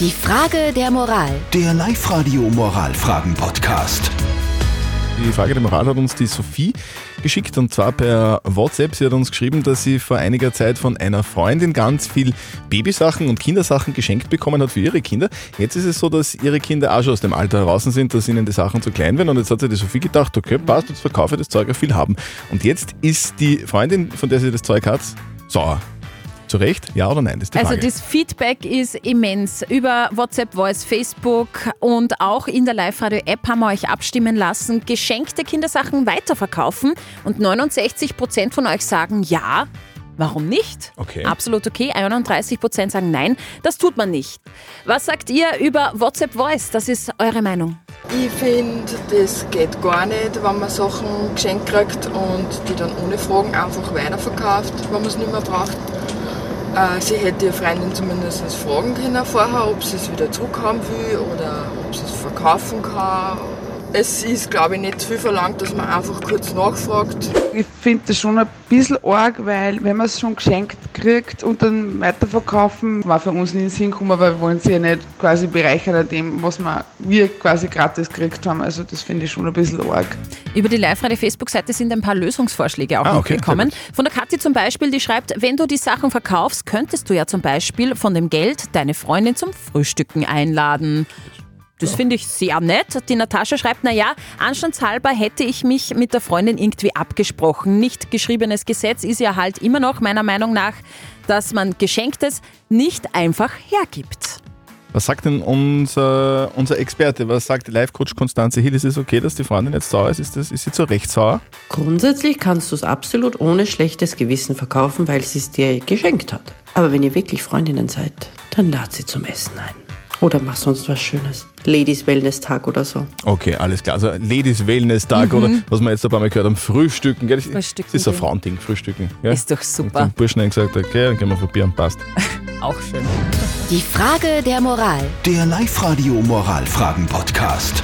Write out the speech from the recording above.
Die Frage der Moral. Der Live-Radio Moralfragen-Podcast. Die Frage der Moral hat uns die Sophie geschickt und zwar per WhatsApp. Sie hat uns geschrieben, dass sie vor einiger Zeit von einer Freundin ganz viel Babysachen und Kindersachen geschenkt bekommen hat für ihre Kinder. Jetzt ist es so, dass ihre Kinder auch schon aus dem Alter heraus sind, dass ihnen die Sachen zu klein werden und jetzt hat sich die Sophie gedacht, okay, passt, jetzt verkaufe ich das Zeug auf viel haben. Und jetzt ist die Freundin, von der sie das Zeug hat, sauer. Zu Recht? Ja oder nein? Das ist die Also Frage. das Feedback ist immens. Über WhatsApp, Voice, Facebook und auch in der Live-Radio-App haben wir euch abstimmen lassen, geschenkte Kindersachen weiterverkaufen und 69% von euch sagen ja. Warum nicht? Okay. Absolut okay. 31% sagen nein. Das tut man nicht. Was sagt ihr über WhatsApp Voice? Das ist eure Meinung. Ich finde, das geht gar nicht, wenn man Sachen geschenkt kriegt und die dann ohne Fragen einfach weiterverkauft, wenn man es nicht mehr braucht. Äh, sie hätte ihre Freundin zumindest fragen können vorher, ob sie es wieder zurückhaben will oder ob sie es verkaufen kann. Es ist, glaube ich, nicht zu viel verlangt, dass man einfach kurz nachfragt. Ich finde das schon ein bisschen arg, weil wenn man es schon geschenkt kriegt und dann weiterverkaufen, war für uns nicht in den Sinn gekommen, weil wir wollen sie ja nicht quasi bereichern an dem, was wir, wir quasi gratis gekriegt haben. Also das finde ich schon ein bisschen arg. Über die Live-Radio-Facebook-Seite sind ein paar Lösungsvorschläge auch Ah, noch okay, gekommen. Von der Kathi zum Beispiel, die schreibt, wenn du die Sachen verkaufst, könntest du ja zum Beispiel von dem Geld deine Freundin zum Frühstücken einladen. Das finde ich sehr nett. Die Natascha schreibt, naja, anstandshalber hätte ich mich mit der Freundin irgendwie abgesprochen. Nicht geschriebenes Gesetz ist ja halt immer noch meiner Meinung nach, dass man Geschenktes nicht einfach hergibt. Was sagt denn unser, unser Experte? Was sagt Life-Coach Konstanze Hill? Ist es okay, dass die Freundin jetzt sauer ist? Ist, das, ist sie zu Recht sauer? Grundsätzlich kannst du es absolut ohne schlechtes Gewissen verkaufen, weil sie es dir geschenkt hat. Aber wenn ihr wirklich Freundinnen seid, dann lad sie zum Essen ein. Oder mach sonst was Schönes. Ladies Wellness Tag oder so. Okay, alles klar. Also Ladies Wellness Tag oder was wir jetzt ein paar Mal gehört haben, Frühstücken. Gell? Das, Frühstücken das ist ein. Frauending, Frühstücken. Ja? Ist doch Und super. den Burschen haben gesagt, okay, dann gehen wir probieren, passt. Auch schön. Die Frage der Moral. Der Live-Radio Moralfragen-Podcast.